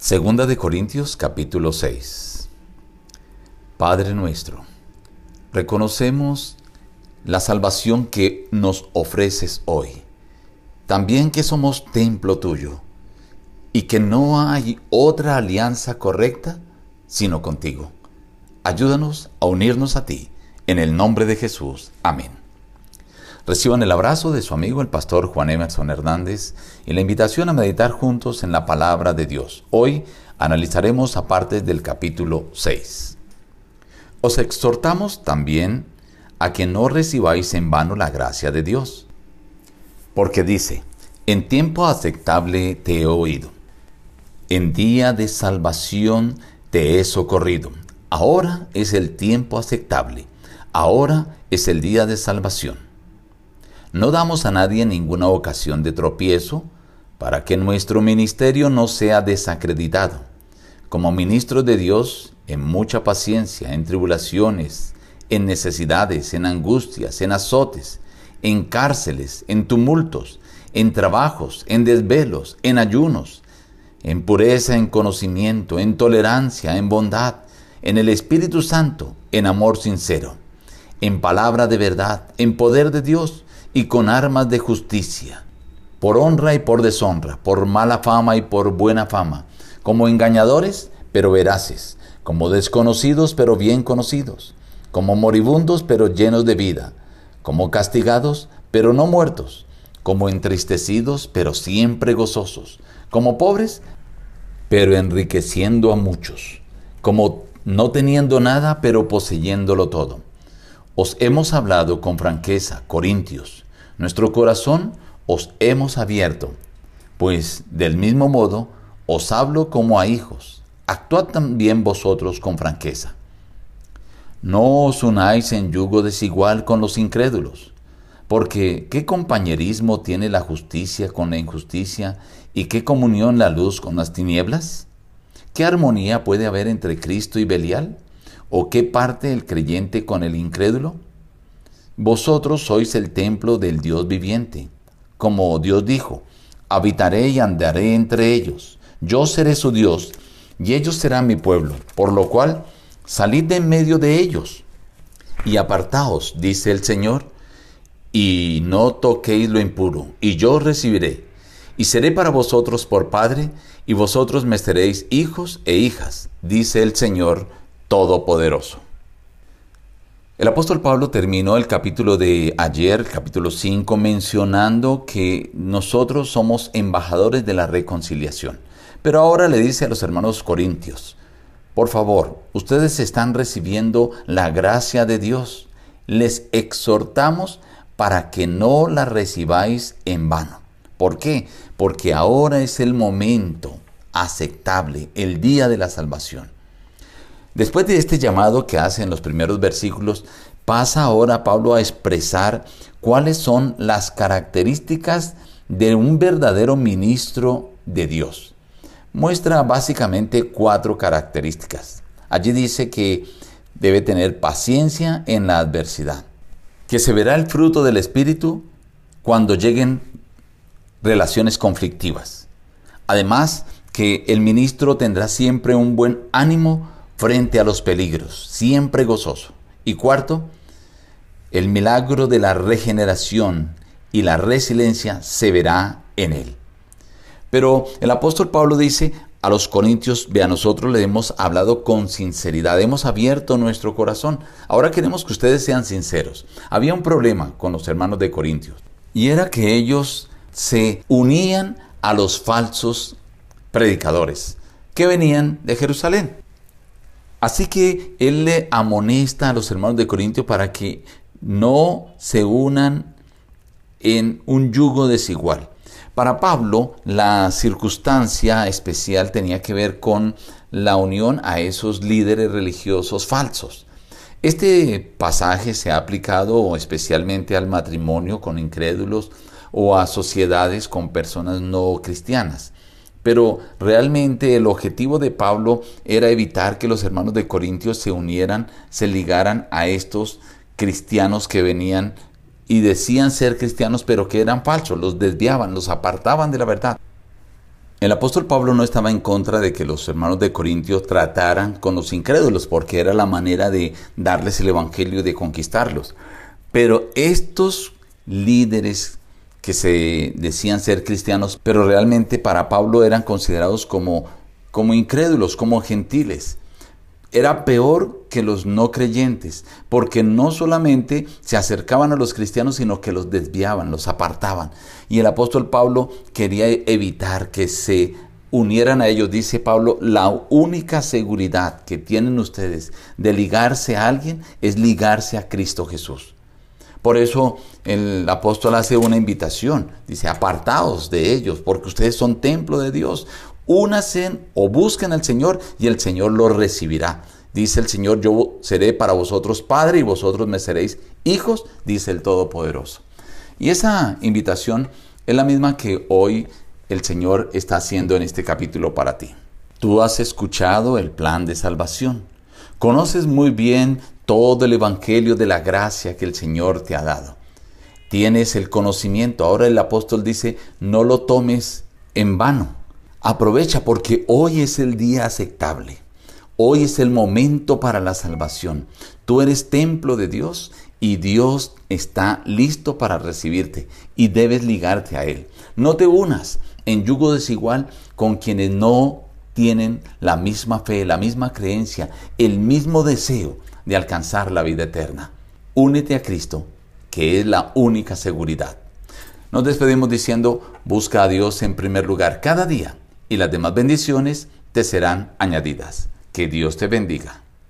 Segunda de Corintios capítulo 6. Padre nuestro, reconocemos la salvación que nos ofreces hoy. También que somos templo tuyo y que no hay otra alianza correcta sino contigo. Ayúdanos a unirnos a ti. En el nombre de Jesús. Amén. Reciban el abrazo de su amigo el pastor Juan Emerson Hernández y la invitación a meditar juntos en la palabra de Dios. Hoy analizaremos aparte del capítulo 6. Os exhortamos también a que no recibáis en vano la gracia de Dios. Porque dice, en tiempo aceptable te he oído, en día de salvación te he socorrido. Ahora es el tiempo aceptable, ahora es el día de salvación. No damos a nadie ninguna ocasión de tropiezo para que nuestro ministerio no sea desacreditado. Como ministros de Dios, en mucha paciencia, en tribulaciones, en necesidades, en angustias, en azotes, en cárceles, en tumultos, en trabajos, en desvelos, en ayunos, en pureza, en conocimiento, en tolerancia, en bondad, en el Espíritu Santo, en amor sincero, en palabra de verdad, en poder de Dios, y con armas de justicia, por honra y por deshonra, por mala fama y por buena fama, como engañadores, pero veraces, como desconocidos, pero bien conocidos, como moribundos, pero llenos de vida, como castigados, pero no muertos, como entristecidos, pero siempre gozosos, como pobres, pero enriqueciendo a muchos, como no teniendo nada, pero poseyéndolo todo os hemos hablado con franqueza, Corintios. Nuestro corazón os hemos abierto, pues del mismo modo os hablo como a hijos. Actuad también vosotros con franqueza. No os unáis en yugo desigual con los incrédulos, porque ¿qué compañerismo tiene la justicia con la injusticia y qué comunión la luz con las tinieblas? ¿Qué armonía puede haber entre Cristo y Belial? ¿O qué parte el creyente con el incrédulo? Vosotros sois el templo del Dios viviente. Como Dios dijo, habitaré y andaré entre ellos. Yo seré su Dios y ellos serán mi pueblo. Por lo cual, salid de en medio de ellos y apartaos, dice el Señor, y no toquéis lo impuro, y yo recibiré. Y seré para vosotros por Padre, y vosotros me seréis hijos e hijas, dice el Señor Todopoderoso. El apóstol Pablo terminó el capítulo de ayer, capítulo 5, mencionando que nosotros somos embajadores de la reconciliación. Pero ahora le dice a los hermanos corintios, por favor, ustedes están recibiendo la gracia de Dios. Les exhortamos para que no la recibáis en vano. ¿Por qué? Porque ahora es el momento aceptable, el día de la salvación. Después de este llamado que hace en los primeros versículos, pasa ahora Pablo a expresar cuáles son las características de un verdadero ministro de Dios. Muestra básicamente cuatro características. Allí dice que debe tener paciencia en la adversidad, que se verá el fruto del Espíritu cuando lleguen relaciones conflictivas. Además, que el ministro tendrá siempre un buen ánimo frente a los peligros, siempre gozoso. Y cuarto, el milagro de la regeneración y la resiliencia se verá en él. Pero el apóstol Pablo dice a los corintios, ve a nosotros le hemos hablado con sinceridad, hemos abierto nuestro corazón. Ahora queremos que ustedes sean sinceros. Había un problema con los hermanos de Corintios y era que ellos se unían a los falsos predicadores que venían de Jerusalén. Así que él le amonesta a los hermanos de Corintio para que no se unan en un yugo desigual. Para Pablo, la circunstancia especial tenía que ver con la unión a esos líderes religiosos falsos. Este pasaje se ha aplicado especialmente al matrimonio con incrédulos o a sociedades con personas no cristianas. Pero realmente el objetivo de Pablo era evitar que los hermanos de Corintios se unieran, se ligaran a estos cristianos que venían y decían ser cristianos pero que eran falsos, los desviaban, los apartaban de la verdad. El apóstol Pablo no estaba en contra de que los hermanos de Corintios trataran con los incrédulos, porque era la manera de darles el evangelio y de conquistarlos. Pero estos líderes que se decían ser cristianos, pero realmente para Pablo eran considerados como, como incrédulos, como gentiles era peor que los no creyentes, porque no solamente se acercaban a los cristianos, sino que los desviaban, los apartaban. Y el apóstol Pablo quería evitar que se unieran a ellos. Dice Pablo, la única seguridad que tienen ustedes de ligarse a alguien es ligarse a Cristo Jesús. Por eso el apóstol hace una invitación, dice, apartaos de ellos, porque ustedes son templo de Dios únanse o busquen al Señor y el Señor los recibirá. Dice el Señor, yo seré para vosotros padre y vosotros me seréis hijos, dice el Todopoderoso. Y esa invitación es la misma que hoy el Señor está haciendo en este capítulo para ti. Tú has escuchado el plan de salvación. Conoces muy bien todo el Evangelio de la gracia que el Señor te ha dado. Tienes el conocimiento. Ahora el apóstol dice, no lo tomes en vano. Aprovecha porque hoy es el día aceptable. Hoy es el momento para la salvación. Tú eres templo de Dios y Dios está listo para recibirte y debes ligarte a Él. No te unas en yugo desigual con quienes no tienen la misma fe, la misma creencia, el mismo deseo de alcanzar la vida eterna. Únete a Cristo, que es la única seguridad. Nos despedimos diciendo, busca a Dios en primer lugar cada día y las demás bendiciones te serán añadidas. Que Dios te bendiga.